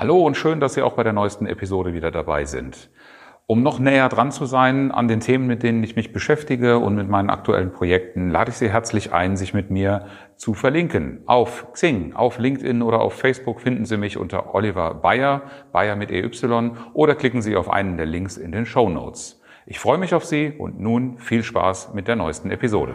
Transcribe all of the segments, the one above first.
Hallo und schön, dass Sie auch bei der neuesten Episode wieder dabei sind. Um noch näher dran zu sein an den Themen, mit denen ich mich beschäftige und mit meinen aktuellen Projekten, lade ich Sie herzlich ein, sich mit mir zu verlinken. Auf Xing, auf LinkedIn oder auf Facebook finden Sie mich unter Oliver Bayer, Bayer mit EY, oder klicken Sie auf einen der Links in den Show Notes. Ich freue mich auf Sie und nun viel Spaß mit der neuesten Episode.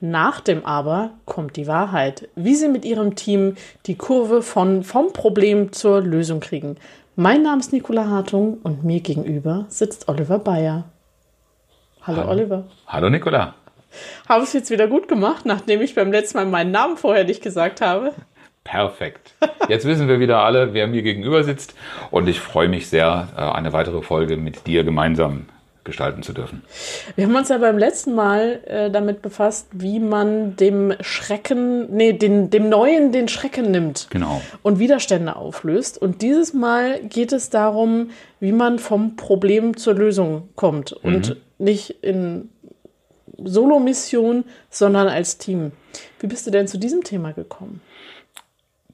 nach dem Aber kommt die Wahrheit, wie Sie mit Ihrem Team die Kurve von, vom Problem zur Lösung kriegen. Mein Name ist Nicola Hartung und mir gegenüber sitzt Oliver Bayer. Hallo, Hallo. Oliver. Hallo Nicola. Habe ich es jetzt wieder gut gemacht, nachdem ich beim letzten Mal meinen Namen vorher nicht gesagt habe? Perfekt. Jetzt wissen wir wieder alle, wer mir gegenüber sitzt und ich freue mich sehr, äh, eine weitere Folge mit dir gemeinsam gestalten zu dürfen. Wir haben uns ja beim letzten Mal äh, damit befasst, wie man dem Schrecken, nee, den, dem Neuen den Schrecken nimmt. Genau. Und Widerstände auflöst. Und dieses Mal geht es darum, wie man vom Problem zur Lösung kommt. Und mhm. nicht in Solo-Mission, sondern als Team. Wie bist du denn zu diesem Thema gekommen?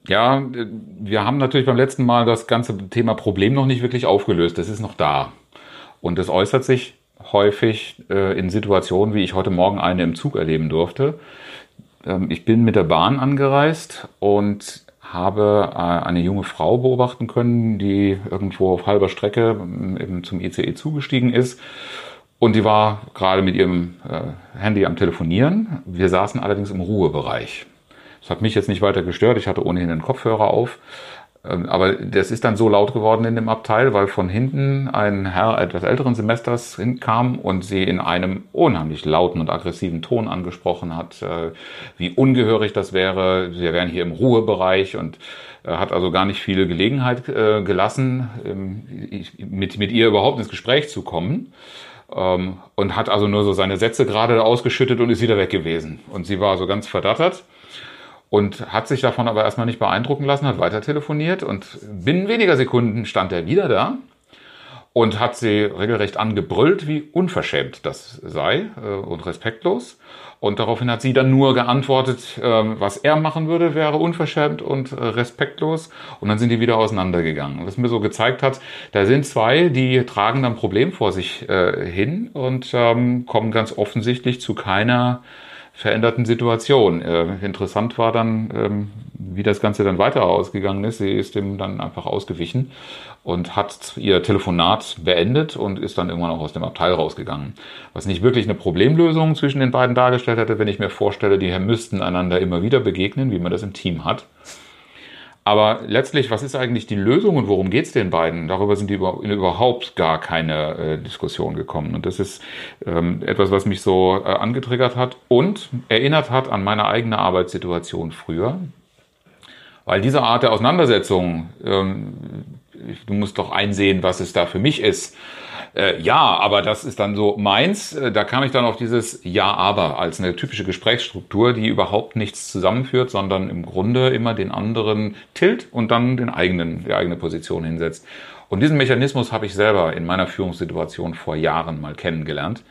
Ja, wir haben natürlich beim letzten Mal das ganze Thema Problem noch nicht wirklich aufgelöst. Das ist noch da. Und das äußert sich häufig äh, in Situationen, wie ich heute Morgen eine im Zug erleben durfte. Ähm, ich bin mit der Bahn angereist und habe äh, eine junge Frau beobachten können, die irgendwo auf halber Strecke ähm, eben zum ICE zugestiegen ist. Und die war gerade mit ihrem äh, Handy am Telefonieren. Wir saßen allerdings im Ruhebereich. Das hat mich jetzt nicht weiter gestört. Ich hatte ohnehin den Kopfhörer auf. Ähm, aber das ist dann so laut geworden in dem Abteil, weil von hinten ein Herr etwas älteren Semesters hinkam und sie in einem unheimlich lauten und aggressiven Ton angesprochen hat, äh, wie ungehörig das wäre. Sie wären hier im Ruhebereich und äh, hat also gar nicht viele Gelegenheit äh, gelassen, ähm, mit, mit ihr überhaupt ins Gespräch zu kommen. Ähm, und hat also nur so seine Sätze gerade ausgeschüttet und ist wieder weg gewesen. Und sie war so ganz verdattert und hat sich davon aber erstmal nicht beeindrucken lassen, hat weiter telefoniert und binnen weniger Sekunden stand er wieder da und hat sie regelrecht angebrüllt, wie unverschämt das sei äh, und respektlos. Und daraufhin hat sie dann nur geantwortet, äh, was er machen würde, wäre unverschämt und äh, respektlos. Und dann sind die wieder auseinandergegangen. Was mir so gezeigt hat, da sind zwei, die tragen dann Problem vor sich äh, hin und ähm, kommen ganz offensichtlich zu keiner veränderten Situation. Äh, interessant war dann, ähm, wie das Ganze dann weiter ausgegangen ist. Sie ist dem dann einfach ausgewichen und hat ihr Telefonat beendet und ist dann irgendwann auch aus dem Abteil rausgegangen. Was nicht wirklich eine Problemlösung zwischen den beiden dargestellt hätte, wenn ich mir vorstelle, die müssten einander immer wieder begegnen, wie man das im Team hat. Aber letztlich, was ist eigentlich die Lösung und worum geht es den beiden? Darüber sind die überhaupt gar keine äh, Diskussion gekommen. Und das ist ähm, etwas, was mich so äh, angetriggert hat und erinnert hat an meine eigene Arbeitssituation früher. Weil diese Art der Auseinandersetzung, ähm, du musst doch einsehen, was es da für mich ist äh, ja, aber das ist dann so meins. Äh, da kam ich dann auf dieses Ja, aber als eine typische Gesprächsstruktur, die überhaupt nichts zusammenführt, sondern im Grunde immer den anderen tilt und dann den eigenen, die eigene Position hinsetzt. Und diesen Mechanismus habe ich selber in meiner Führungssituation vor Jahren mal kennengelernt.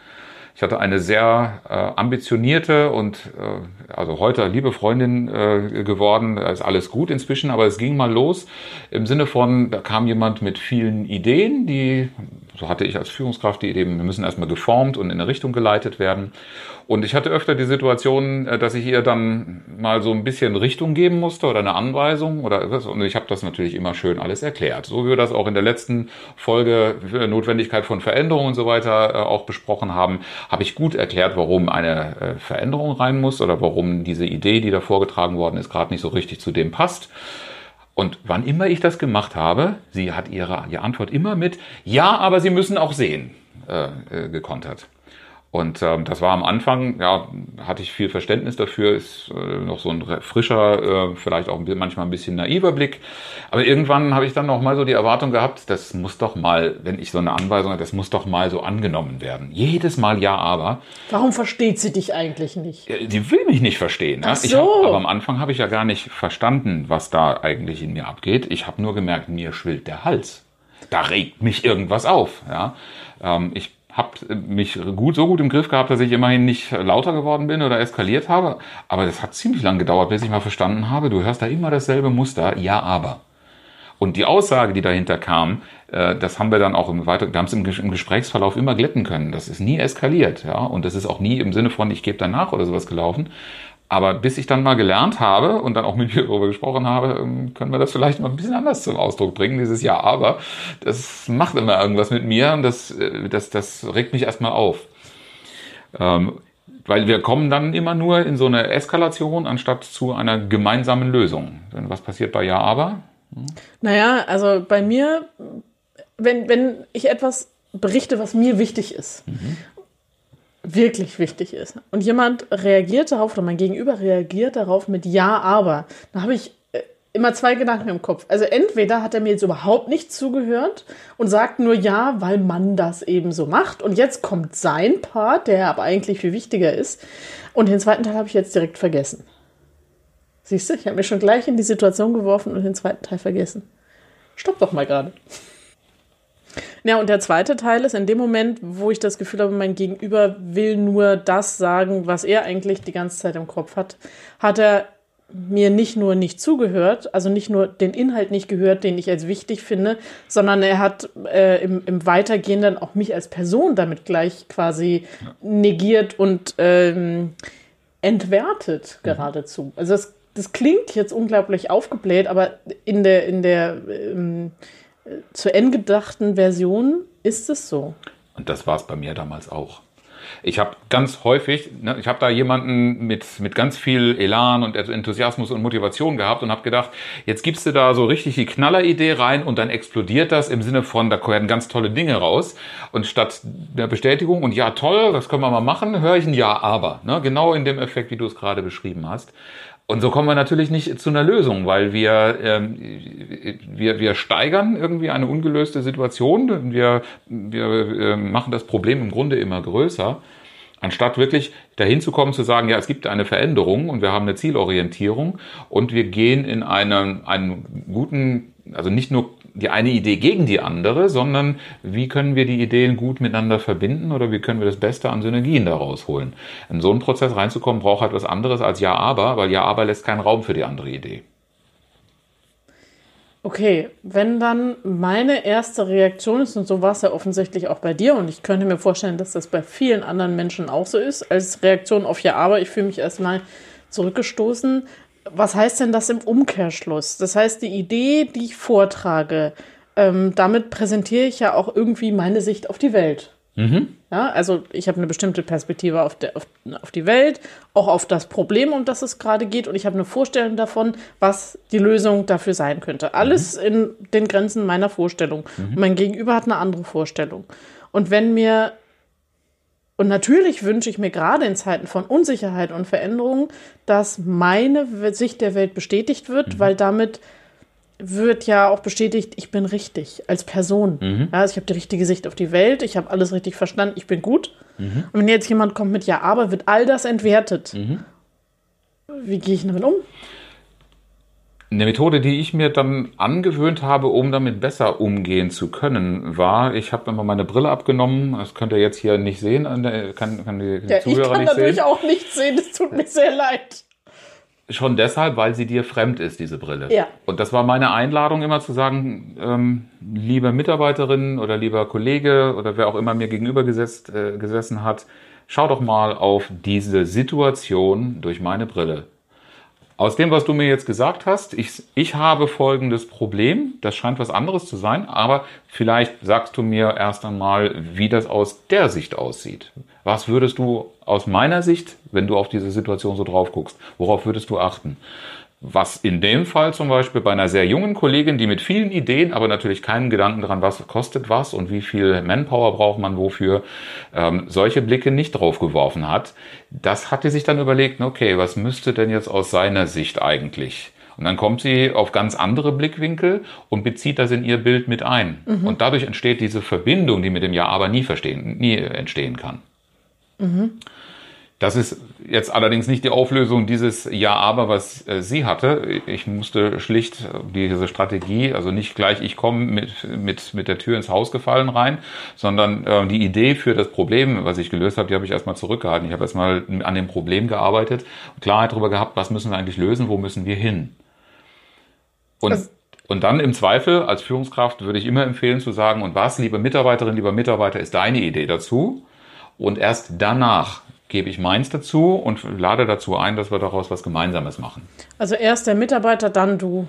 Ich hatte eine sehr äh, ambitionierte und äh, also heute liebe Freundin äh, geworden. Da ist alles gut inzwischen, aber es ging mal los im Sinne von, da kam jemand mit vielen Ideen, die so hatte ich als Führungskraft die Idee, wir müssen erstmal geformt und in eine Richtung geleitet werden. Und ich hatte öfter die Situation, äh, dass ich ihr dann mal so ein bisschen Richtung geben musste oder eine Anweisung oder was. Und ich habe das natürlich immer schön alles erklärt. So wie wir das auch in der letzten Folge Notwendigkeit von Veränderungen und so weiter äh, auch besprochen haben, habe ich gut erklärt, warum eine äh, Veränderung rein muss oder warum diese Idee, die da vorgetragen worden ist, gerade nicht so richtig zu dem passt. Und wann immer ich das gemacht habe, sie hat ihre, ihre Antwort immer mit Ja, aber Sie müssen auch sehen äh, äh, gekontert. Und ähm, das war am Anfang, ja, hatte ich viel Verständnis dafür, ist äh, noch so ein frischer, äh, vielleicht auch manchmal ein bisschen naiver Blick. Aber irgendwann habe ich dann noch mal so die Erwartung gehabt, das muss doch mal, wenn ich so eine Anweisung habe, das muss doch mal so angenommen werden. Jedes Mal ja, aber. Warum versteht sie dich eigentlich nicht? Sie will mich nicht verstehen. Ach so. Hab, aber am Anfang habe ich ja gar nicht verstanden, was da eigentlich in mir abgeht. Ich habe nur gemerkt, mir schwillt der Hals. Da regt mich irgendwas auf. Ja? Ähm, ich habe mich gut so gut im Griff gehabt, dass ich immerhin nicht lauter geworden bin oder eskaliert habe. Aber das hat ziemlich lang gedauert, bis ich mal verstanden habe, du hörst da immer dasselbe Muster, ja, aber. Und die Aussage, die dahinter kam, äh, das haben wir dann auch im weiter, wir haben es im Gesprächsverlauf immer glätten können. Das ist nie eskaliert, ja, und das ist auch nie im Sinne von ich gebe danach oder sowas gelaufen, aber bis ich dann mal gelernt habe und dann auch mit mir darüber gesprochen habe, ähm, können wir das vielleicht mal ein bisschen anders zum Ausdruck bringen, dieses Ja, aber. Das macht immer irgendwas mit mir und das, äh, das, das regt mich erstmal auf. Ähm, weil wir kommen dann immer nur in so eine Eskalation anstatt zu einer gemeinsamen Lösung. Denn was passiert bei Ja, aber? Hm? Naja, also bei mir, wenn, wenn ich etwas berichte, was mir wichtig ist, mhm wirklich wichtig ist und jemand reagiert darauf oder mein Gegenüber reagiert darauf mit Ja, aber, dann habe ich äh, immer zwei Gedanken im Kopf. Also entweder hat er mir jetzt überhaupt nicht zugehört und sagt nur ja, weil man das eben so macht. Und jetzt kommt sein Part, der aber eigentlich viel wichtiger ist. Und den zweiten Teil habe ich jetzt direkt vergessen. Siehst du, ich habe mich schon gleich in die Situation geworfen und den zweiten Teil vergessen. Stopp doch mal gerade. Ja, und der zweite Teil ist in dem Moment, wo ich das Gefühl habe, mein Gegenüber will nur das sagen, was er eigentlich die ganze Zeit im Kopf hat, hat er mir nicht nur nicht zugehört, also nicht nur den Inhalt nicht gehört, den ich als wichtig finde, sondern er hat äh, im, im Weitergehenden auch mich als Person damit gleich quasi negiert und ähm, entwertet mhm. geradezu. Also das, das klingt jetzt unglaublich aufgebläht, aber in der, in der ähm, zur Ende gedachten Version ist es so. Und das war es bei mir damals auch. Ich habe ganz häufig, ne, ich habe da jemanden mit, mit ganz viel Elan und Enthusiasmus und Motivation gehabt und habe gedacht, jetzt gibst du da so richtig die Knalleridee rein und dann explodiert das im Sinne von, da werden ganz tolle Dinge raus. Und statt der Bestätigung und ja toll, das können wir mal machen, höre ich ein Ja aber. Ne? Genau in dem Effekt, wie du es gerade beschrieben hast. Und so kommen wir natürlich nicht zu einer Lösung, weil wir, ähm, wir, wir steigern irgendwie eine ungelöste Situation. Wir, wir äh, machen das Problem im Grunde immer größer, anstatt wirklich dahin zu kommen, zu sagen, ja, es gibt eine Veränderung und wir haben eine Zielorientierung und wir gehen in einen, einen guten, also nicht nur die eine Idee gegen die andere, sondern wie können wir die Ideen gut miteinander verbinden oder wie können wir das Beste an Synergien daraus holen. In so einen Prozess reinzukommen, braucht halt anderes als Ja, aber, weil Ja, aber lässt keinen Raum für die andere Idee. Okay, wenn dann meine erste Reaktion ist, und so war es ja offensichtlich auch bei dir, und ich könnte mir vorstellen, dass das bei vielen anderen Menschen auch so ist, als Reaktion auf Ja, aber, ich fühle mich erstmal zurückgestoßen, was heißt denn das im Umkehrschluss? Das heißt, die Idee, die ich vortrage, ähm, damit präsentiere ich ja auch irgendwie meine Sicht auf die Welt. Mhm. Ja, also ich habe eine bestimmte Perspektive auf, der, auf, auf, die Welt, auch auf das Problem, um das es gerade geht, und ich habe eine Vorstellung davon, was die Lösung dafür sein könnte. Alles mhm. in den Grenzen meiner Vorstellung. Mhm. Und mein Gegenüber hat eine andere Vorstellung. Und wenn mir und natürlich wünsche ich mir gerade in Zeiten von Unsicherheit und Veränderung, dass meine Sicht der Welt bestätigt wird, mhm. weil damit wird ja auch bestätigt, ich bin richtig als Person. Mhm. Ja, also ich habe die richtige Sicht auf die Welt, ich habe alles richtig verstanden, ich bin gut. Mhm. Und wenn jetzt jemand kommt mit Ja, aber, wird all das entwertet. Mhm. Wie gehe ich damit um? Eine Methode, die ich mir dann angewöhnt habe, um damit besser umgehen zu können, war, ich habe immer meine Brille abgenommen. Das könnt ihr jetzt hier nicht sehen, kann, kann die ja, Zuhörer nicht sehen. Ich kann natürlich auch nicht sehen, es tut mir sehr leid. Schon deshalb, weil sie dir fremd ist, diese Brille. Ja. Und das war meine Einladung, immer zu sagen, ähm, liebe Mitarbeiterin oder lieber Kollege oder wer auch immer mir gegenüber gesetzt, äh, gesessen hat, schau doch mal auf diese Situation durch meine Brille. Aus dem, was du mir jetzt gesagt hast, ich, ich habe folgendes Problem. Das scheint was anderes zu sein, aber vielleicht sagst du mir erst einmal, wie das aus der Sicht aussieht. Was würdest du aus meiner Sicht, wenn du auf diese Situation so drauf guckst, worauf würdest du achten? Was in dem Fall zum Beispiel bei einer sehr jungen Kollegin, die mit vielen Ideen, aber natürlich keinen Gedanken daran, was kostet was und wie viel Manpower braucht man wofür, ähm, solche Blicke nicht drauf geworfen hat. Das hatte sich dann überlegt, okay, was müsste denn jetzt aus seiner Sicht eigentlich? Und dann kommt sie auf ganz andere Blickwinkel und bezieht das in ihr Bild mit ein. Mhm. Und dadurch entsteht diese Verbindung, die mit dem Ja aber nie, verstehen, nie entstehen kann. Mhm. Das ist jetzt allerdings nicht die Auflösung dieses Ja-Aber, was äh, sie hatte. Ich musste schlicht diese Strategie, also nicht gleich ich komme mit, mit, mit der Tür ins Haus gefallen rein, sondern äh, die Idee für das Problem, was ich gelöst habe, die habe ich erstmal zurückgehalten. Ich habe erstmal an dem Problem gearbeitet, Klarheit darüber gehabt, was müssen wir eigentlich lösen, wo müssen wir hin. Und also und dann im Zweifel als Führungskraft würde ich immer empfehlen zu sagen, und was, liebe Mitarbeiterin, lieber Mitarbeiter, ist deine Idee dazu? Und erst danach gebe ich meins dazu und lade dazu ein, dass wir daraus was Gemeinsames machen. Also erst der Mitarbeiter, dann du.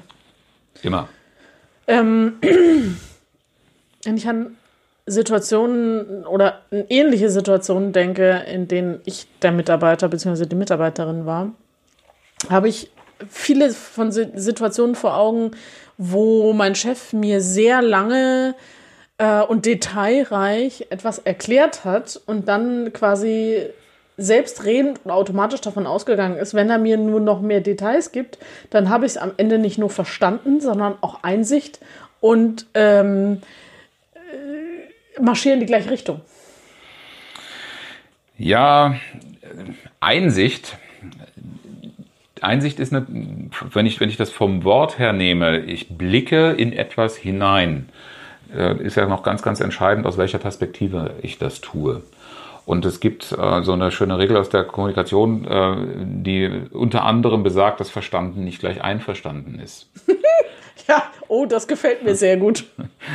Immer. Ähm, wenn ich an Situationen oder ähnliche Situationen denke, in denen ich der Mitarbeiter bzw. die Mitarbeiterin war, habe ich viele von Situationen vor Augen, wo mein Chef mir sehr lange äh, und detailreich etwas erklärt hat und dann quasi selbstredend und automatisch davon ausgegangen ist, wenn er mir nur noch mehr Details gibt, dann habe ich es am Ende nicht nur verstanden, sondern auch Einsicht und ähm, äh, marschieren in die gleiche Richtung. Ja, Einsicht. Einsicht ist eine, wenn ich, wenn ich das vom Wort her nehme, ich blicke in etwas hinein, äh, ist ja noch ganz, ganz entscheidend, aus welcher Perspektive ich das tue. Und es gibt äh, so eine schöne Regel aus der Kommunikation, äh, die unter anderem besagt, dass verstanden nicht gleich einverstanden ist. ja, oh, das gefällt mir sehr gut.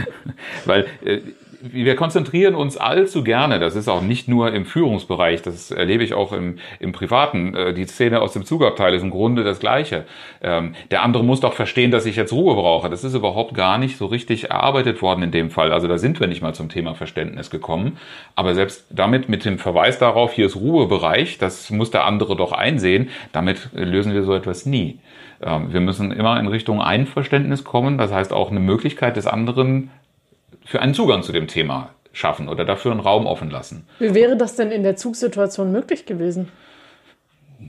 Weil äh, wir konzentrieren uns allzu gerne, das ist auch nicht nur im Führungsbereich, das erlebe ich auch im, im Privaten. Äh, die Szene aus dem Zugabteil ist im Grunde das Gleiche. Ähm, der andere muss doch verstehen, dass ich jetzt Ruhe brauche. Das ist überhaupt gar nicht so richtig erarbeitet worden in dem Fall. Also da sind wir nicht mal zum Thema Verständnis gekommen. Aber selbst damit, mit dem Verweis darauf, hier ist Ruhebereich, das muss der andere doch einsehen, damit lösen wir so etwas nie. Ähm, wir müssen immer in Richtung Einverständnis kommen. Das heißt auch eine Möglichkeit des anderen für einen Zugang zu dem Thema schaffen oder dafür einen Raum offen lassen. Wie wäre das denn in der Zugsituation möglich gewesen?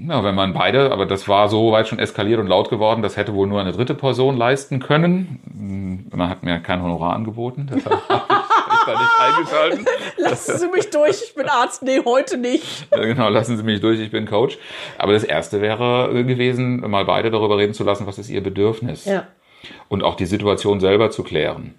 Ja, wenn man beide, aber das war so weit schon eskaliert und laut geworden, das hätte wohl nur eine dritte Person leisten können. Man hat mir kein Honorar angeboten, deshalb habe ich da nicht eingeschalten. Lassen Sie mich durch, ich bin Arzt. Nee, heute nicht. Genau, lassen Sie mich durch, ich bin Coach. Aber das Erste wäre gewesen, mal beide darüber reden zu lassen, was ist ihr Bedürfnis. Ja. Und auch die Situation selber zu klären.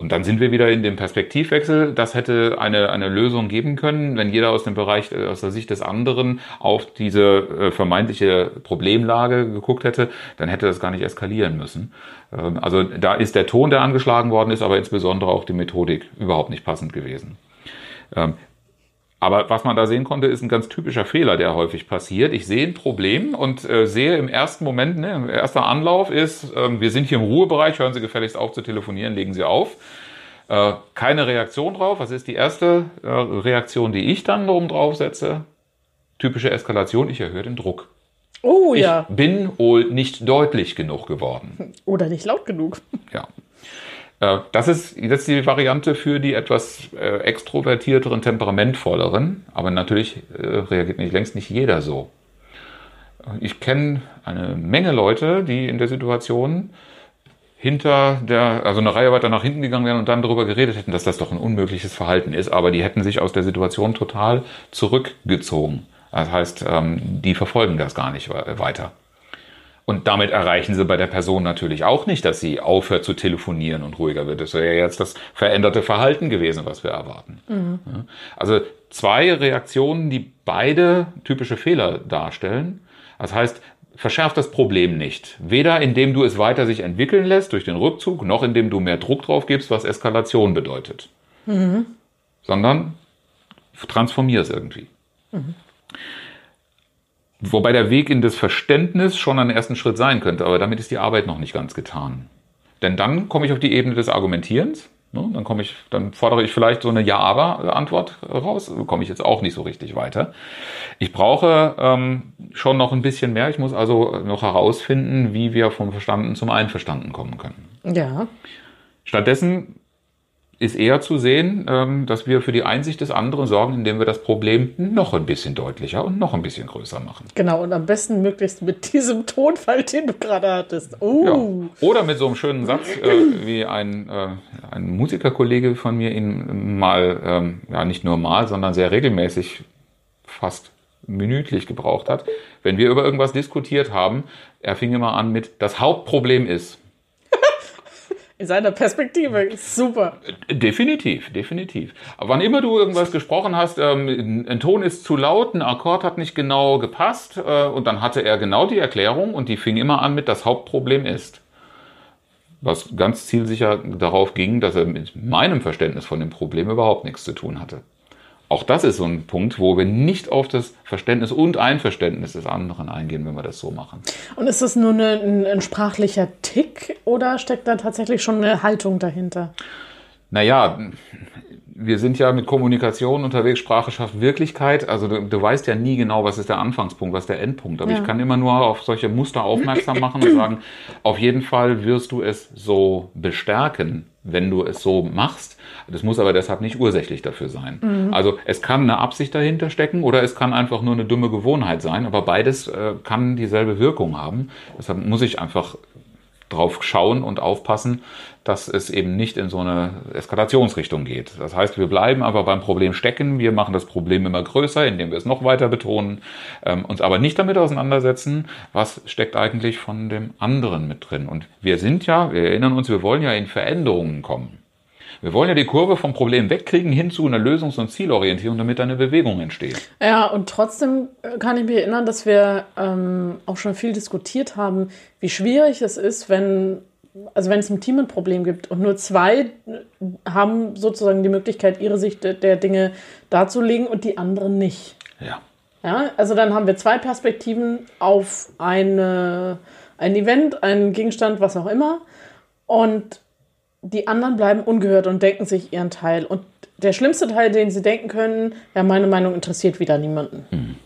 Und dann sind wir wieder in dem Perspektivwechsel. Das hätte eine, eine Lösung geben können, wenn jeder aus dem Bereich, äh, aus der Sicht des anderen auf diese äh, vermeintliche Problemlage geguckt hätte, dann hätte das gar nicht eskalieren müssen. Ähm, also da ist der Ton, der angeschlagen worden ist, aber insbesondere auch die Methodik überhaupt nicht passend gewesen. Aber was man da sehen konnte, ist ein ganz typischer Fehler, der häufig passiert. Ich sehe ein Problem und äh, sehe im ersten Moment, ne, erster Anlauf ist, äh, wir sind hier im Ruhebereich, hören Sie gefälligst auf zu telefonieren, legen Sie auf. Äh, keine Reaktion drauf. Was ist die erste äh, Reaktion, die ich dann oben drauf setze? Typische Eskalation, ich erhöhe den Druck. Oh ja. Ich bin wohl nicht deutlich genug geworden. Oder nicht laut genug. Ja. Äh, das ist, ist die Variante für die etwas äh, extrovertierteren, temperamentvolleren. Aber natürlich äh, reagiert nicht längst nicht jeder so. Ich kenne eine Menge Leute, die in der Situation hinter der, also eine Reihe weiter nach hinten gegangen wären und dann darüber geredet hätten, dass das doch ein unmögliches Verhalten ist, aber die hätten sich aus der Situation total zurückgezogen. Das heißt, ähm, die verfolgen das gar nicht weiter. Und damit erreichen sie bei der Person natürlich auch nicht, dass sie aufhört zu telefonieren und ruhiger wird. Das wäre ja jetzt das veränderte Verhalten gewesen, was wir erwarten. Mhm. Also zwei Reaktionen, die beide typische Fehler darstellen. Das heißt, verschärft das Problem nicht. Weder indem du es weiter sich entwickeln lässt durch den Rückzug, noch indem du mehr Druck drauf gibst, was Eskalation bedeutet. Mhm. Sondern transformier es irgendwie. Mhm. Wobei der Weg in das Verständnis schon ein ersten Schritt sein könnte, aber damit ist die Arbeit noch nicht ganz getan. Denn dann komme ich auf die Ebene des Argumentierens Ne? Dann komme ich, dann fordere ich vielleicht so eine Ja-Aber-Antwort raus. Komme ich jetzt auch nicht so richtig weiter. Ich brauche ähm, schon noch ein bisschen mehr. Ich muss also noch herausfinden, wie wir vom Verstanden zum Einverstanden kommen können. Ja. Stattdessen ist eher zu sehen, ähm, dass wir für die Einsicht des anderen sorgen, indem wir das Problem noch ein bisschen deutlicher und noch ein bisschen größer machen. Genau, und am besten möglichst mit diesem Tonfall, den du gerade hattest. Uh. Ja. Oder mit so einem schönen Satz, äh, wie ein, äh, ein Musikerkollege von mir ihn mal, ähm, ja nicht nur mal, sondern sehr regelmäßig, fast minütlich gebraucht hat. Wenn wir über irgendwas diskutiert haben, er fing immer an mit, das Hauptproblem ist. In seiner Perspektive. Super. Definitiv, definitiv. Aber wann immer du irgendwas gesprochen hast, ähm, ein Ton ist zu laut, ein Akkord hat nicht genau gepasst, äh, und dann hatte er genau die Erklärung und die fing immer an mit das Hauptproblem ist. Was ganz zielsicher darauf ging, dass er mit meinem Verständnis von dem Problem überhaupt nichts zu tun hatte. Auch das ist so ein Punkt, wo wir nicht auf das Verständnis und Einverständnis des anderen eingehen, wenn wir das so machen. Und ist das nur eine, ein, ein sprachlicher Tick oder steckt da tatsächlich schon eine Haltung dahinter? Naja, wir sind ja mit Kommunikation unterwegs, Sprache schafft Wirklichkeit. Also du, du, weißt ja nie genau, was ist der Anfangspunkt, was ist der Endpunkt. Aber ja. ich kann immer nur auf solche Muster aufmerksam machen und sagen, auf jeden Fall wirst du es so bestärken, wenn du es so machst. Das muss aber deshalb nicht ursächlich dafür sein. Mhm. Also es kann eine Absicht dahinter stecken oder es kann einfach nur eine dumme Gewohnheit sein, aber beides äh, kann dieselbe Wirkung haben. Deshalb muss ich einfach drauf schauen und aufpassen, dass es eben nicht in so eine Eskalationsrichtung geht. Das heißt, wir bleiben aber beim Problem stecken, wir machen das Problem immer größer, indem wir es noch weiter betonen, ähm, uns aber nicht damit auseinandersetzen, was steckt eigentlich von dem anderen mit drin. Und wir sind ja, wir erinnern uns, wir wollen ja in Veränderungen kommen. Wir wollen ja die Kurve vom Problem wegkriegen hin zu einer Lösungs- und Zielorientierung, damit eine Bewegung entsteht. Ja, und trotzdem äh, kann ich mich erinnern, dass wir ähm, auch schon viel diskutiert haben, wie schwierig es ist, wenn also wenn es im Team ein Problem gibt und nur zwei haben sozusagen die Möglichkeit, ihre Sicht der Dinge darzulegen und die anderen nicht. Ja. Ja, also dann haben wir zwei Perspektiven auf eine, ein Event, einen Gegenstand, was auch immer. Und die anderen bleiben ungehört und denken sich ihren Teil. Und der schlimmste Teil, den sie denken können, ja, meine Meinung interessiert wieder niemanden. Hm.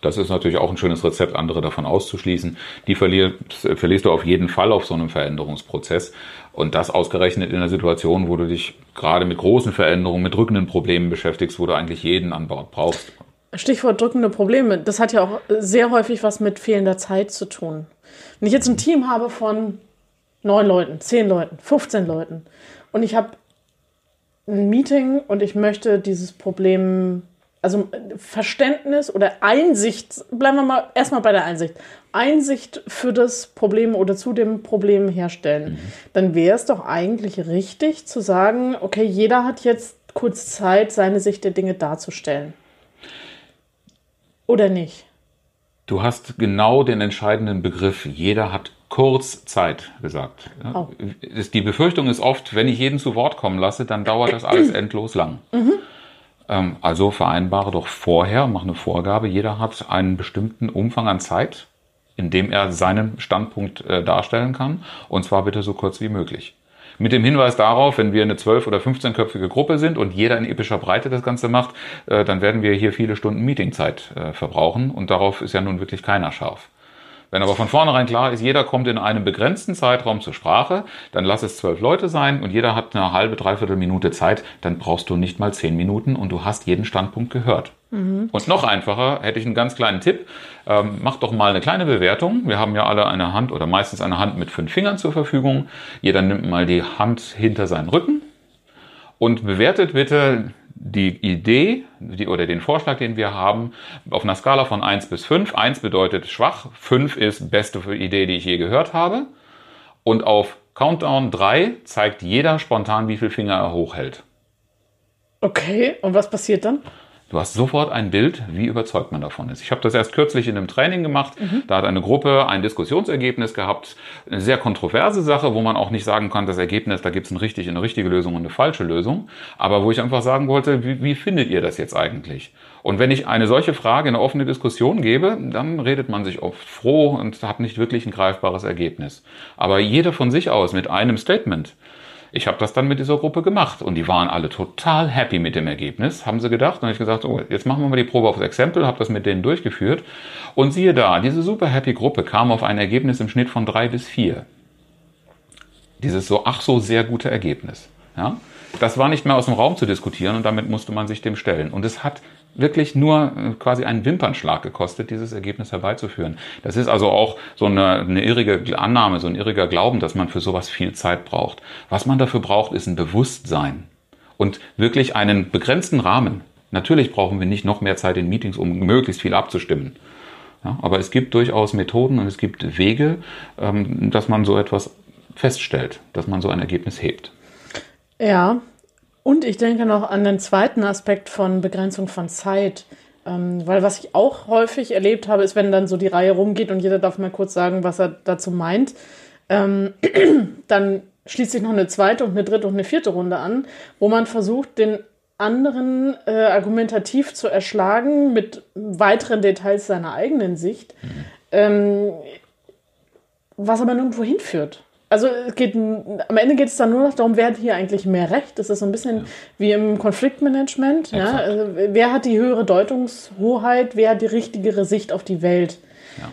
Das ist natürlich auch ein schönes Rezept, andere davon auszuschließen. Die verlierst, verlierst du auf jeden Fall auf so einem Veränderungsprozess. Und das ausgerechnet in einer Situation, wo du dich gerade mit großen Veränderungen, mit drückenden Problemen beschäftigst, wo du eigentlich jeden an Bord brauchst. Stichwort drückende Probleme. Das hat ja auch sehr häufig was mit fehlender Zeit zu tun. Wenn ich jetzt ein Team habe von neun Leuten, zehn Leuten, 15 Leuten und ich habe ein Meeting und ich möchte dieses Problem, also Verständnis oder Einsicht, bleiben wir mal erstmal bei der Einsicht, Einsicht für das Problem oder zu dem Problem herstellen, mhm. dann wäre es doch eigentlich richtig zu sagen, okay, jeder hat jetzt kurz Zeit, seine Sicht der Dinge darzustellen. Oder nicht? Du hast genau den entscheidenden Begriff. Jeder hat Kurzzeit gesagt. Oh. Die Befürchtung ist oft, wenn ich jeden zu Wort kommen lasse, dann dauert das alles endlos lang. Mhm. Ähm, also vereinbare doch vorher, mach eine Vorgabe, jeder hat einen bestimmten Umfang an Zeit, in dem er seinen Standpunkt äh, darstellen kann, und zwar bitte so kurz wie möglich. Mit dem Hinweis darauf, wenn wir eine 12- oder 15-köpfige Gruppe sind und jeder in epischer Breite das Ganze macht, äh, dann werden wir hier viele Stunden Meetingzeit äh, verbrauchen und darauf ist ja nun wirklich keiner scharf. Wenn aber von vornherein klar ist, jeder kommt in einem begrenzten Zeitraum zur Sprache, dann lass es zwölf Leute sein und jeder hat eine halbe, dreiviertel Minute Zeit, dann brauchst du nicht mal zehn Minuten und du hast jeden Standpunkt gehört. Mhm. Und noch einfacher hätte ich einen ganz kleinen Tipp. Ähm, mach doch mal eine kleine Bewertung. Wir haben ja alle eine Hand oder meistens eine Hand mit fünf Fingern zur Verfügung. Jeder nimmt mal die Hand hinter seinen Rücken und bewertet bitte die Idee die, oder den Vorschlag, den wir haben, auf einer Skala von 1 bis 5. 1 bedeutet schwach, 5 ist beste Idee, die ich je gehört habe. Und auf Countdown 3 zeigt jeder spontan, wie viel Finger er hochhält. Okay, und was passiert dann? Du hast sofort ein Bild, wie überzeugt man davon ist. Ich habe das erst kürzlich in einem Training gemacht. Mhm. Da hat eine Gruppe ein Diskussionsergebnis gehabt. Eine sehr kontroverse Sache, wo man auch nicht sagen kann, das Ergebnis, da gibt es eine, richtig, eine richtige Lösung und eine falsche Lösung. Aber wo ich einfach sagen wollte, wie, wie findet ihr das jetzt eigentlich? Und wenn ich eine solche Frage in eine offene Diskussion gebe, dann redet man sich oft froh und hat nicht wirklich ein greifbares Ergebnis. Aber jeder von sich aus mit einem Statement Ich habe das dann mit dieser Gruppe gemacht und die waren alle total happy mit dem Ergebnis, haben sie gedacht. Und ich gesagt, oh, jetzt machen wir mal die Probe aufs Exempel, habe das mit denen durchgeführt. Und siehe da, diese super happy Gruppe kam auf ein Ergebnis im Schnitt von drei bis vier. Dieses so, ach so sehr gute Ergebnis. Ja? Das war nicht mehr aus dem Raum zu diskutieren und damit musste man sich dem stellen. Und es hat wirklich nur äh, quasi einen Wimpernschlag gekostet, dieses Ergebnis herbeizuführen. Das ist also auch so eine, eine irrige Annahme, so ein irriger Glauben, dass man für sowas viel Zeit braucht. Was man dafür braucht, ist ein Bewusstsein und wirklich einen begrenzten Rahmen. Natürlich brauchen wir nicht noch mehr Zeit in Meetings, um möglichst viel abzustimmen. Ja, aber es gibt durchaus Methoden und es gibt Wege, ähm, dass man so etwas feststellt, dass man so ein Ergebnis hebt. Ja, und ich denke noch an den zweiten Aspekt von Begrenzung von Zeit. Ähm, weil was ich auch häufig erlebt habe, ist, wenn dann so die Reihe rumgeht und jeder darf mal kurz sagen, was er dazu meint, ähm, dann schließt sich noch eine zweite und eine dritte und eine vierte Runde an, wo man versucht, den anderen äh, argumentativ zu erschlagen mit weiteren Details seiner eigenen Sicht, mhm. ähm, was aber nirgendwo hinführt. Also es geht, am Ende geht es dann nur noch darum, wer hat hier eigentlich mehr Recht. Das ist so ein bisschen ja. wie im Konfliktmanagement. Ja? Also, wer hat die höhere Deutungshoheit, wer hat die richtigere Sicht auf die Welt. Ja.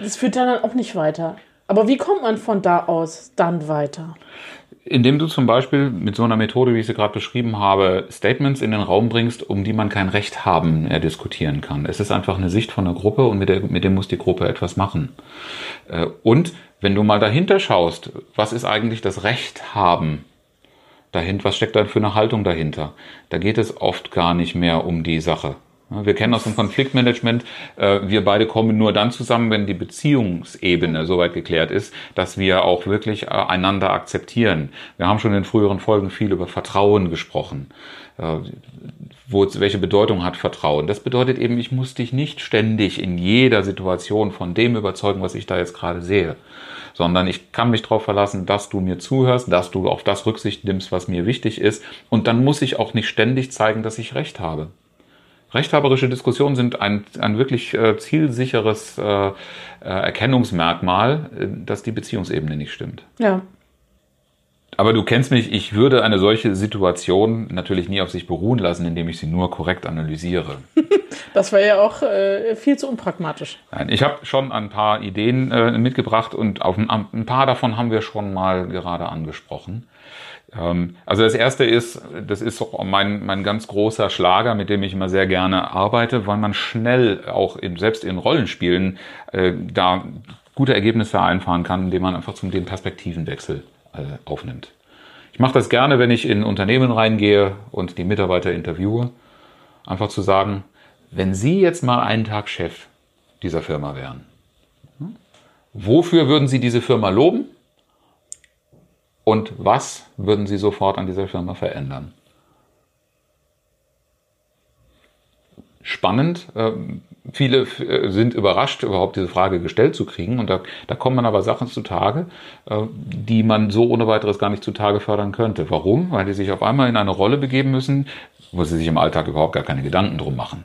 Das führt dann auch nicht weiter. Aber wie kommt man von da aus dann weiter? Indem du zum Beispiel mit so einer Methode, wie ich sie gerade beschrieben habe, Statements in den Raum bringst, um die man kein Recht haben äh, diskutieren kann. Es ist einfach eine Sicht von der Gruppe und mit, der, mit dem muss die Gruppe etwas machen. Äh, und wenn du mal dahinter schaust, was ist eigentlich das Recht haben dahinter, was steckt da für eine Haltung dahinter? Da geht es oft gar nicht mehr um die Sache. Wir kennen aus dem Konfliktmanagement, äh, wir beide kommen nur dann zusammen, wenn die Beziehungsebene soweit geklärt ist, dass wir auch wirklich äh, einander akzeptieren. Wir haben schon in früheren Folgen viel über Vertrauen gesprochen. Äh, wo, welche Bedeutung hat Vertrauen? Das bedeutet eben, ich muss dich nicht ständig in jeder Situation von dem überzeugen, was ich da jetzt gerade sehe, sondern ich kann mich darauf verlassen, dass du mir zuhörst, dass du auf das Rücksicht nimmst, was mir wichtig ist. Und dann muss ich auch nicht ständig zeigen, dass ich recht habe. Rechthaberische Diskussionen sind ein, ein wirklich äh, zielsicheres äh, äh, Erkennungsmerkmal, äh, dass die Beziehungsebene nicht stimmt. Ja. Aber du kennst mich, ich würde eine solche Situation natürlich nie auf sich beruhen lassen, indem ich sie nur korrekt analysiere. das wäre ja auch äh, viel zu unpragmatisch. Nein, ich habe schon ein paar Ideen äh, mitgebracht und auf ein, ein, paar davon haben wir schon mal gerade angesprochen. Ähm, also das erste ist, das ist auch mein, mein ganz großer Schlager, mit dem ich immer sehr gerne arbeite, weil man schnell auch in, selbst in Rollenspielen äh, da gute Ergebnisse einfahren kann, indem man einfach zum den Perspektivenwechsel äh, aufnimmt. Ich mache das gerne, wenn ich in Unternehmen reingehe und die Mitarbeiter interviewe, einfach zu sagen, wenn Sie jetzt mal einen Tag Chef dieser Firma wären, hm, wofür würden Sie diese Firma loben und was würden Sie sofort an dieser Firma verändern? Spannend. Ähm, viele äh, sind überrascht, überhaupt diese Frage gestellt zu kriegen. Und da, da kommen dann aber Sachen zutage, äh, die man so ohne weiteres gar nicht zutage fördern könnte. Warum? Weil die sich auf einmal in eine Rolle begeben müssen, wo sie sich im Alltag überhaupt gar keine Gedanken drum machen.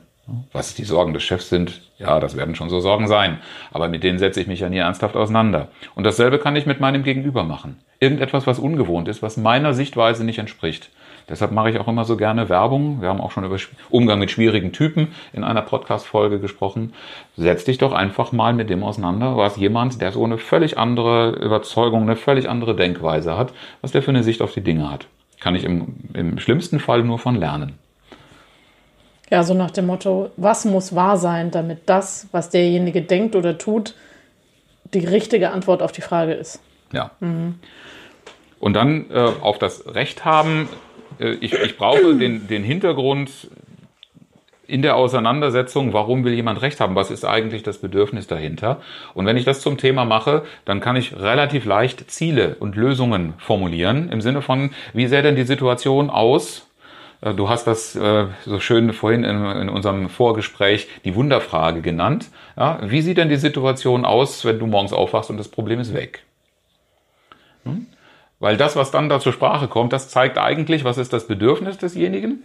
Was die Sorgen des Chefs sind, ja, das werden schon so Sorgen sein. Aber mit denen setze ich mich ja nie ernsthaft auseinander. Und dasselbe kann ich mit meinem Gegenüber machen. Irgendetwas, was ungewohnt ist, was meiner Sichtweise nicht entspricht. Deshalb mache ich auch immer so gerne Werbung. Wir haben auch schon über Umgang mit schwierigen Typen in einer Podcast-Folge gesprochen. Setz dich doch einfach mal mit dem auseinander, was jemand, der so eine völlig andere Überzeugung, eine völlig andere Denkweise hat, was der für eine Sicht auf die Dinge hat. Kann ich im, im schlimmsten Fall nur von lernen. Ja, so nach dem Motto, was muss wahr sein, damit das, was derjenige denkt oder tut, die richtige Antwort auf die Frage ist. Ja. Mhm. Und dann äh, auf das Recht haben, äh, ich, ich brauche den, den Hintergrund in der Auseinandersetzung, warum will jemand Recht haben? Was ist eigentlich das Bedürfnis dahinter? Und wenn ich das zum Thema mache, dann kann ich relativ leicht Ziele und Lösungen formulieren im Sinne von, wie sähe denn die Situation aus, du hast das äh, so schön vorhin in, in, unserem Vorgespräch die Wunderfrage genannt. Ja, wie sieht denn die Situation aus, wenn du morgens aufwachst und das Problem ist weg? Hm? Weil das, was dann da zur Sprache kommt, das zeigt eigentlich, was ist das Bedürfnis desjenigen?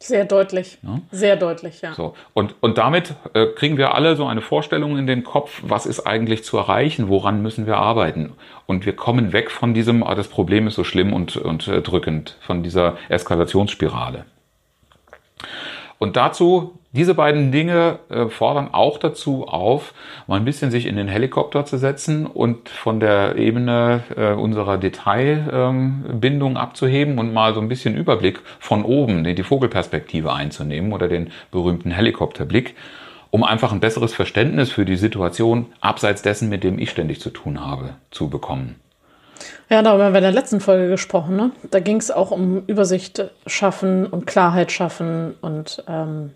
Sehr deutlich. Ja? Sehr deutlich, ja. So. Und, und damit äh, kriegen wir alle so eine Vorstellung in den Kopf, was ist eigentlich zu erreichen, woran müssen wir arbeiten. Und wir kommen weg von diesem, ah, das Problem ist so schlimm und, und äh, drückend, von dieser Eskalationsspirale. Und dazu diese beiden Dinge äh, fordern auch dazu auf, mal ein bisschen sich in den Helikopter zu setzen und von der Ebene äh, unserer Detailbindung ähm, abzuheben und mal so ein bisschen Überblick von oben, die, die Vogelperspektive einzunehmen oder den berühmten Helikopterblick, um einfach ein besseres Verständnis für die Situation abseits dessen, mit dem ich ständig zu tun habe, zu bekommen. Ja, darüber haben wir in der letzten Folge gesprochen. Ne? Da ging es auch um Übersicht schaffen und Klarheit schaffen und ähm,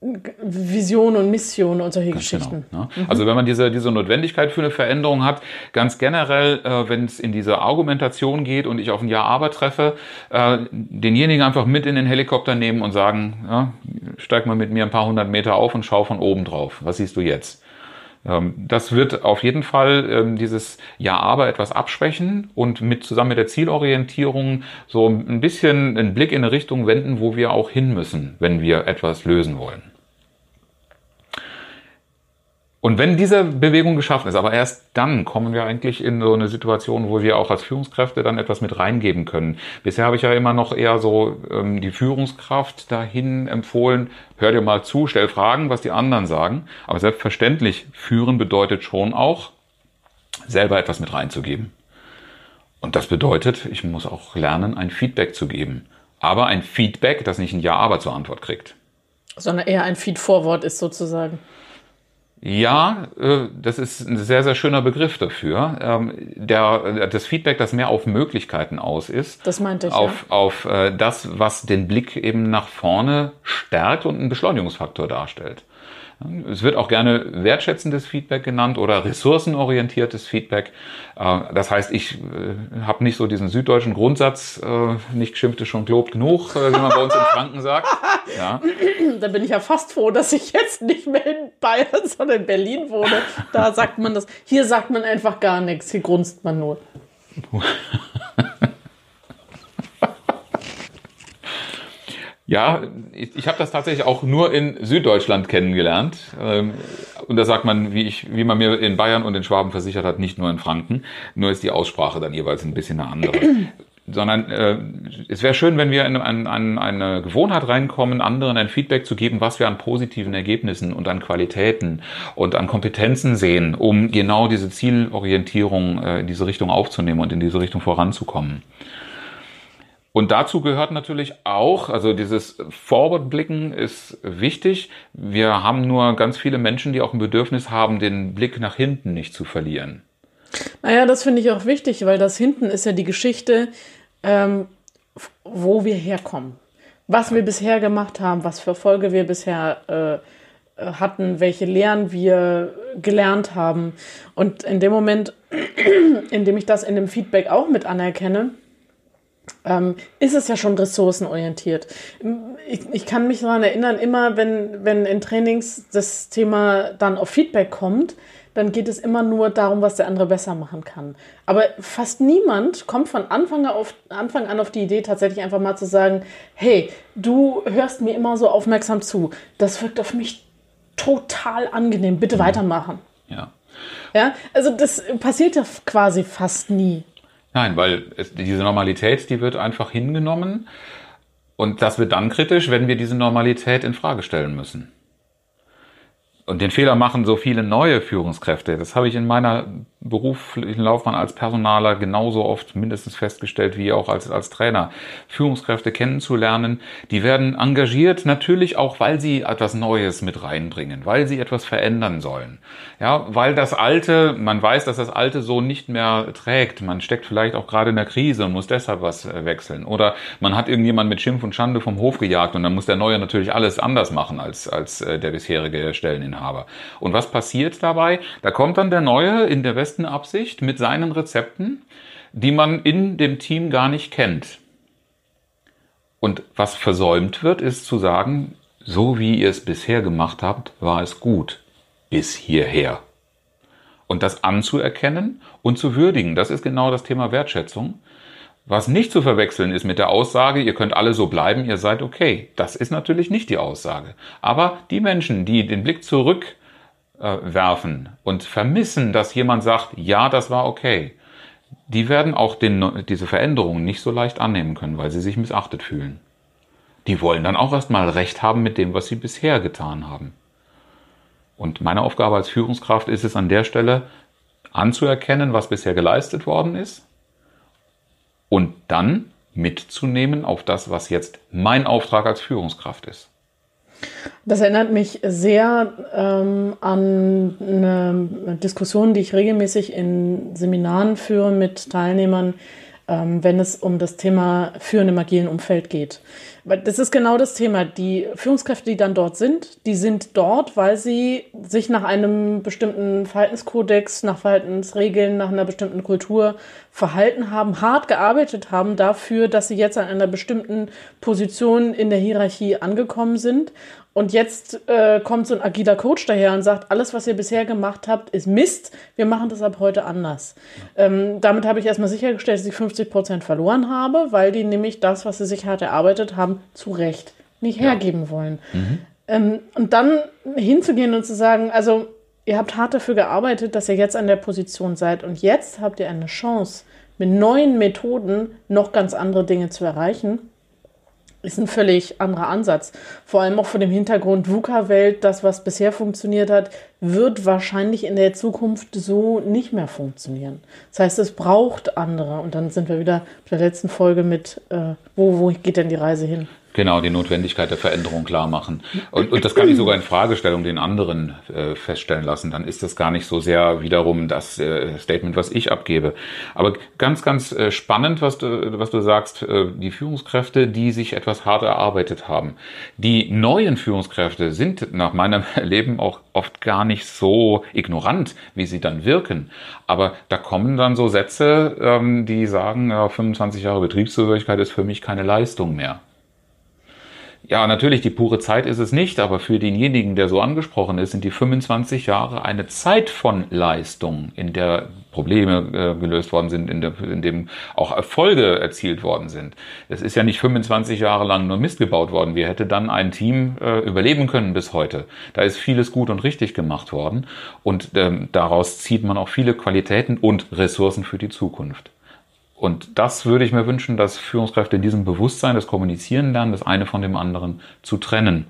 Vision und Mission und solche ganz Geschichten. Genau, ne? mhm. Also wenn man diese, diese Notwendigkeit für eine Veränderung hat, ganz generell, äh, wenn es in diese Argumentation geht und ich auf ein Ja-Aber treffe, äh, denjenigen einfach mit in den Helikopter nehmen und sagen, ja, steig mal mit mir ein paar hundert Meter auf und schau von oben drauf. Was siehst du jetzt? Ähm, das wird auf jeden Fall ähm, dieses Ja-Aber etwas abschwächen und mit zusammen mit der Zielorientierung so ein bisschen einen Blick in eine Richtung wenden, wo wir auch hin müssen, wenn wir etwas lösen wollen. Und wenn diese Bewegung geschaffen ist, aber erst dann kommen wir eigentlich in so eine Situation, wo wir auch als Führungskräfte dann etwas mit reingeben können. Bisher habe ich ja immer noch eher so ähm, die Führungskraft dahin empfohlen, hör dir mal zu, stell Fragen, was die anderen sagen. Aber selbstverständlich, führen bedeutet schon auch, selber etwas mit reinzugeben. Und das bedeutet, ich muss auch lernen, ein Feedback zu geben. Aber ein Feedback, das nicht ein Ja, aber zur Antwort kriegt. Sondern eher ein Feed-Forward ist sozusagen. Ja, äh, das ist ein sehr, sehr schöner Begriff dafür. Ähm, der, das Feedback, das mehr auf Möglichkeiten aus ist. Das meinte ich. Auf, ja. auf äh, das, was den Blick eben nach vorne stärkt und einen Beschleunigungsfaktor darstellt. Es wird auch gerne wertschätzendes Feedback genannt oder ressourcenorientiertes Feedback. Äh, das heißt, ich äh, habe nicht so diesen süddeutschen Grundsatz, äh, nicht geschimpft ist schon gelobt genug, wie man bei uns in Franken sagt. Ja. Da bin ich ja fast froh, dass ich jetzt nicht mehr in Bayern, sondern in Berlin wohne. Da sagt man das. Hier sagt man einfach gar nichts, hier grunzt man nur. Ja, ich, ich habe das tatsächlich auch nur in Süddeutschland kennengelernt. Ähm, und da sagt man, wie, ich, wie man mir in Bayern und in Schwaben versichert hat, nicht nur in Franken. Nur ist die Aussprache dann jeweils ein bisschen eine andere. Sondern äh, es wäre schön, wenn wir in, in, in eine Gewohnheit reinkommen, anderen ein Feedback zu geben, was wir an positiven Ergebnissen und an Qualitäten und an Kompetenzen sehen, um genau diese Zielorientierung äh, in diese Richtung aufzunehmen und in diese Richtung voranzukommen. Und dazu gehört natürlich auch, also dieses Forward-Blicken ist wichtig. Wir haben nur ganz viele Menschen, die auch ein Bedürfnis haben, den Blick nach hinten nicht zu verlieren. Naja, das finde ich auch wichtig, weil das hinten ist ja die Geschichte, ähm, wo wir herkommen. Was wir bisher gemacht haben, was für Erfolge wir bisher äh, hatten, welche Lehren wir gelernt haben. Und in dem Moment, in dem ich das in dem Feedback auch mit anerkenne, ähm, ist es ja schon ressourcenorientiert. Ich, ich kann mich daran erinnern, immer wenn, wenn in Trainings das Thema dann auf Feedback kommt, dann geht es immer nur darum, was der andere besser machen kann. Aber fast niemand kommt von Anfang, auf, Anfang an auf die Idee, tatsächlich einfach mal zu sagen, hey, du hörst mir immer so aufmerksam zu. Das wirkt auf mich total angenehm. Bitte mhm. weitermachen. Ja. Ja, also das passiert ja quasi fast nie. Nein, weil es, diese Normalität, die wird einfach hingenommen. Und das wird dann kritisch, wenn wir diese Normalität in Frage stellen müssen. Und den Fehler machen so viele neue Führungskräfte. Das habe ich in meiner beruflichen Laufbahn als Personaler genauso oft mindestens festgestellt wie auch als, als Trainer. Führungskräfte kennenzulernen, die werden engagiert, natürlich auch, weil sie etwas Neues mit reinbringen, weil sie etwas verändern sollen. Ja, weil das Alte, man weiß, dass das Alte so nicht mehr trägt. Man steckt vielleicht auch gerade in der Krise und muss deshalb was äh, wechseln. Oder man hat irgendjemand mit Schimpf und Schande vom Hof gejagt und dann muss der Neue natürlich alles anders machen als, als äh, der bisherige Stelleninhaber. Inhaber. Und was passiert dabei? Da kommt dann der Neue in der besten Absicht mit seinen Rezepten, die man in dem Team gar nicht kennt. Und was versäumt wird, ist zu sagen, so wie ihr es bisher gemacht habt, war es gut. Bis hierher. Und das anzuerkennen und zu würdigen, das ist genau das Thema Wertschätzung. Was nicht zu verwechseln ist mit der Aussage, ihr könnt alle so bleiben, ihr seid okay. Das ist natürlich nicht die Aussage. Aber die Menschen, die den Blick zurückwerfen äh, und vermissen, dass jemand sagt, ja, das war okay, die werden auch den, diese Veränderungen nicht so leicht annehmen können, weil sie sich missachtet fühlen. Die wollen dann auch erstmal Recht haben mit dem, was sie bisher getan haben. Und meine Aufgabe als Führungskraft ist es an der Stelle anzuerkennen, was bisher geleistet worden ist und dann mitzunehmen auf das, was jetzt mein Auftrag als Führungskraft ist. Das erinnert mich sehr ähm, an eine Diskussion, die ich regelmäßig in Seminaren führe mit Teilnehmern, wenn es um das Thema Führen im agilen Umfeld geht. Weil das ist genau das Thema. Die Führungskräfte, die dann dort sind, die sind dort, weil sie sich nach einem bestimmten Verhaltenskodex, nach Verhaltensregeln, nach einer bestimmten Kultur verhalten haben, hart gearbeitet haben dafür, dass sie jetzt an einer bestimmten Position in der Hierarchie angekommen sind und jetzt äh, kommt so ein agiler Coach daher und sagt, alles, was ihr bisher gemacht habt, ist Mist. Wir machen das ab heute anders. Ähm, damit habe ich erstmal sichergestellt, dass ich 50 Prozent verloren habe, weil die nämlich das, was sie sich hart erarbeitet haben, zu Recht nicht hergeben ja. wollen. Mhm. Ähm, und dann hinzugehen und zu sagen, also ihr habt hart dafür gearbeitet, dass ihr jetzt an der Position seid und jetzt habt ihr eine Chance, mit neuen Methoden noch ganz andere Dinge zu erreichen ist ein völlig anderer Ansatz. Vor allem auch vor dem Hintergrund VUCA-Welt, das, was bisher funktioniert hat, wird wahrscheinlich in der Zukunft so nicht mehr funktionieren. Das heißt, es braucht andere. Und dann sind wir wieder bei der letzten Folge mit, äh, wo, wo geht denn die Reise hin? Genau, die Notwendigkeit der Veränderung klar machen. Und, und das kann ich sogar in Fragestellung den anderen äh, feststellen lassen. Dann ist das gar nicht so sehr wiederum das äh, Statement, was ich abgebe. Aber ganz, ganz äh, spannend, was du, was du sagst, äh, die Führungskräfte, die sich etwas hart erarbeitet haben. Die neuen Führungskräfte sind nach meinem Erleben auch oft gar nicht so ignorant, wie sie dann wirken. Aber da kommen dann so Sätze, ähm, die sagen, ja, 25 Jahre Betriebszugehörigkeit ist für mich keine Leistung mehr. Ja, natürlich, die pure Zeit ist es nicht, aber für denjenigen, der so angesprochen ist, sind die 25 Jahre eine Zeit von Leistung, in der Probleme äh, gelöst worden sind, in, der, in dem auch Erfolge erzielt worden sind. Es ist ja nicht 25 Jahre lang nur Mist gebaut worden. Wir hätte dann ein Team äh, überleben können bis heute. Da ist vieles gut und richtig gemacht worden und ähm, daraus zieht man auch viele Qualitäten und Ressourcen für die Zukunft. Und das würde ich mir wünschen, dass Führungskräfte in diesem Bewusstsein, das Kommunizieren lernen, das eine von dem anderen zu trennen.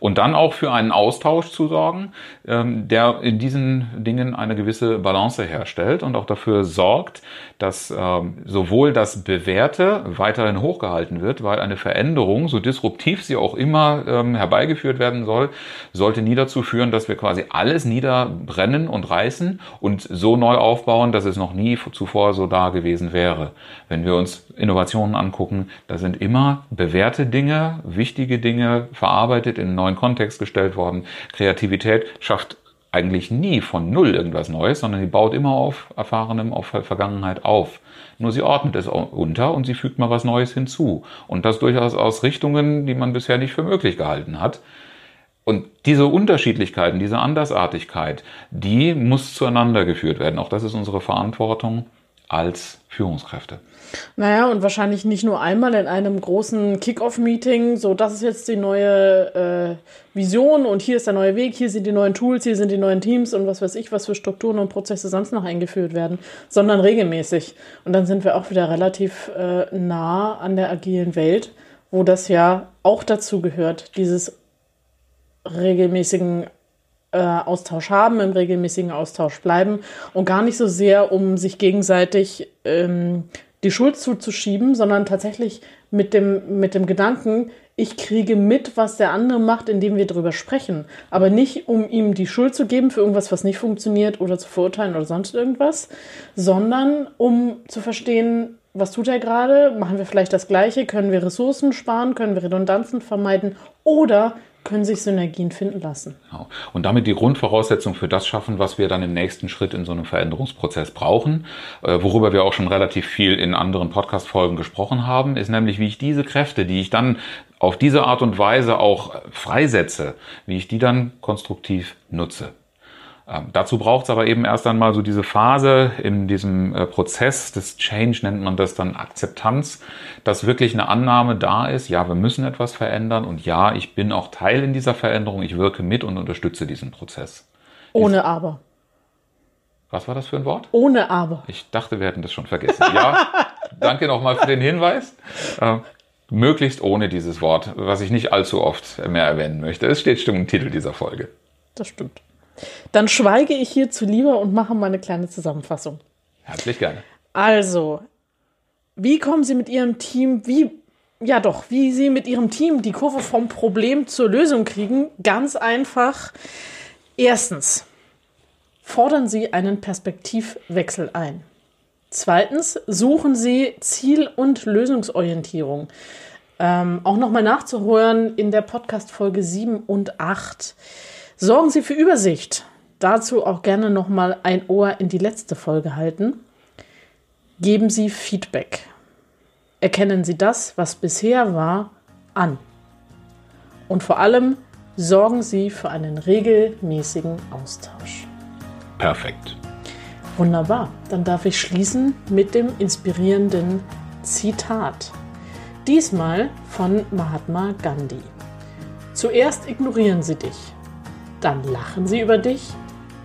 Und dann auch für einen Austausch zu sorgen, ähm, der in diesen Dingen eine gewisse Balance herstellt und auch dafür sorgt, dass ähm, sowohl das Bewährte weiterhin hochgehalten wird, weil eine Veränderung, so disruptiv sie auch immer ähm, herbeigeführt werden soll, sollte nie dazu führen, dass wir quasi alles niederbrennen und reißen und so neu aufbauen, dass es noch nie zuvor so da gewesen wäre. Wenn wir uns Innovationen angucken, da sind immer bewährte Dinge, wichtige Dinge verarbeitet, in einen neuen Kontext gestellt worden. Kreativität schafft eigentlich nie von Null irgendwas Neues, sondern sie baut immer auf Erfahrenem, auf Vergangenheit auf. Nur sie ordnet es unter und sie fügt mal was Neues hinzu. Und das durchaus aus Richtungen, die man bisher nicht für möglich gehalten hat. Und diese Unterschiedlichkeiten, diese Andersartigkeit, die muss zueinander geführt werden. Auch das ist unsere Verantwortung als Führungskräfte. Naja, und wahrscheinlich nicht nur einmal in einem großen Kick-Off-Meeting, so das ist jetzt die neue äh, Vision und hier ist der neue Weg, hier sind die neuen Tools, hier sind die neuen Teams und was weiß ich, was für Strukturen und Prozesse sonst noch eingeführt werden, sondern regelmäßig. Und dann sind wir auch wieder relativ äh, nah an der agilen Welt, wo das ja auch dazu gehört, dieses regelmäßigen äh, Austausch haben, im regelmäßigen Austausch bleiben und gar nicht so sehr, um sich gegenseitig ähm, die Schuld zuzuschieben, sondern tatsächlich mit dem, mit dem Gedanken, ich kriege mit, was der andere macht, indem wir darüber sprechen. Aber nicht, um ihm die Schuld zu geben für irgendwas, was nicht funktioniert oder zu verurteilen oder sonst irgendwas, sondern um zu verstehen, was tut er gerade? Machen wir vielleicht das Gleiche? Können wir Ressourcen sparen? Können wir Redundanzen vermeiden? Oder können sich Synergien finden lassen. Genau. Und damit die Grundvoraussetzung für das schaffen, was wir dann im nächsten Schritt in so einem Veränderungsprozess brauchen, äh, worüber wir auch schon relativ viel in anderen Podcast-Folgen gesprochen haben, ist nämlich, wie ich diese Kräfte, die ich dann auf diese Art und Weise auch freisetze, wie ich die dann konstruktiv nutze. Ähm, dazu braucht es aber eben erst einmal so diese Phase in diesem äh, Prozess des Change, nennt man das dann Akzeptanz, dass wirklich eine Annahme da ist, ja, wir müssen etwas verändern und ja, ich bin auch Teil in dieser Veränderung, ich wirke mit und unterstütze diesen Prozess. Ohne Dies Aber. Was war das für ein Wort? Ohne Aber. Ich dachte, wir hätten das schon vergessen. Ja, danke nochmal für den Hinweis. Äh, möglichst ohne dieses Wort, was ich nicht allzu oft mehr erwähnen möchte. Es steht schon im Titel dieser Folge. Das stimmt. Dann schweige ich hierzu lieber und mache mal eine kleine Zusammenfassung. Herzlich gerne. Also, wie kommen Sie mit Ihrem Team, wie, ja doch, wie Sie mit Ihrem Team die Kurve vom Problem zur Lösung kriegen? Ganz einfach. Erstens, fordern Sie einen Perspektivwechsel ein. Zweitens, suchen Sie Ziel- und Lösungsorientierung. Ähm, auch nochmal nachzuhören in der Podcast-Folge 7 und 8. Sorgen Sie für Übersicht. Dazu auch gerne nochmal ein Ohr in die letzte Folge halten. Geben Sie Feedback. Erkennen Sie das, was bisher war, an. Und vor allem sorgen Sie für einen regelmäßigen Austausch. Perfekt. Wunderbar. Dann darf ich schließen mit dem inspirierenden Zitat. Diesmal von Mahatma Gandhi. Zuerst ignorieren Sie dich dann lachen sie über dich,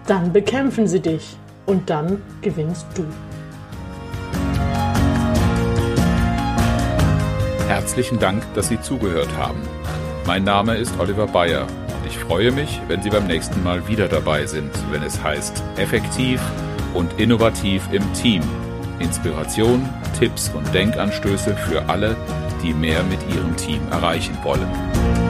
dann bekämpfen sie dich und dann gewinnst du. Herzlichen Dank, dass Sie zugehört haben. Mein Name ist Oliver Bayer und ich freue mich, wenn Sie beim nächsten Mal wieder dabei sind, wenn es heißt Effektiv und innovativ im Team. Inspiration, Tipps und Denkanstöße für alle, die mehr mit ihrem Team erreichen wollen.